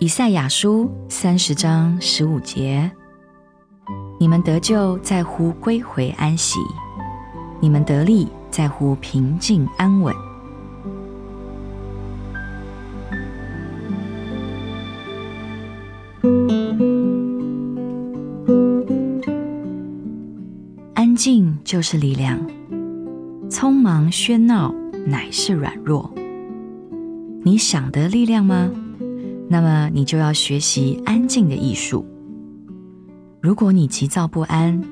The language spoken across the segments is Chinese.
以赛亚书三十章十五节：你们得救在乎归回安息，你们得力在乎平静安稳。安静就是力量，匆忙喧闹乃是软弱。你想得力量吗？那么你就要学习安静的艺术。如果你急躁不安，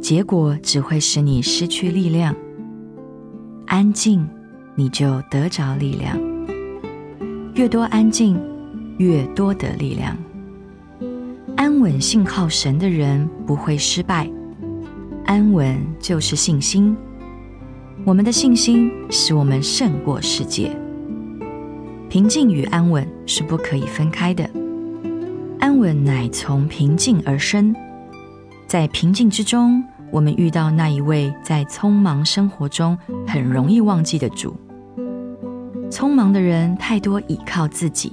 结果只会使你失去力量。安静，你就得着力量。越多安静，越多得力量。安稳信靠神的人不会失败。安稳就是信心，我们的信心使我们胜过世界。平静与安稳是不可以分开的，安稳乃从平静而生。在平静之中，我们遇到那一位在匆忙生活中很容易忘记的主。匆忙的人太多倚靠自己，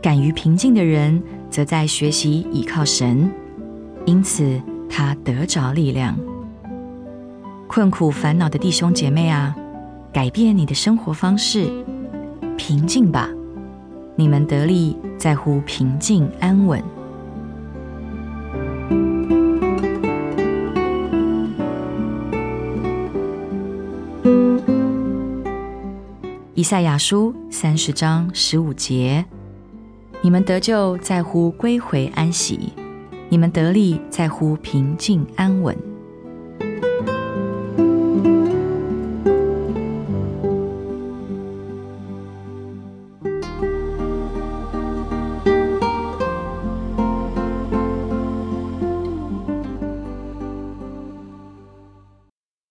敢于平静的人则在学习倚靠神，因此。他得着力量。困苦烦恼的弟兄姐妹啊，改变你的生活方式，平静吧。你们得力在乎平静安稳。以赛亚书三十章十五节：你们得救在乎归回安息。你们得力在乎平静安稳。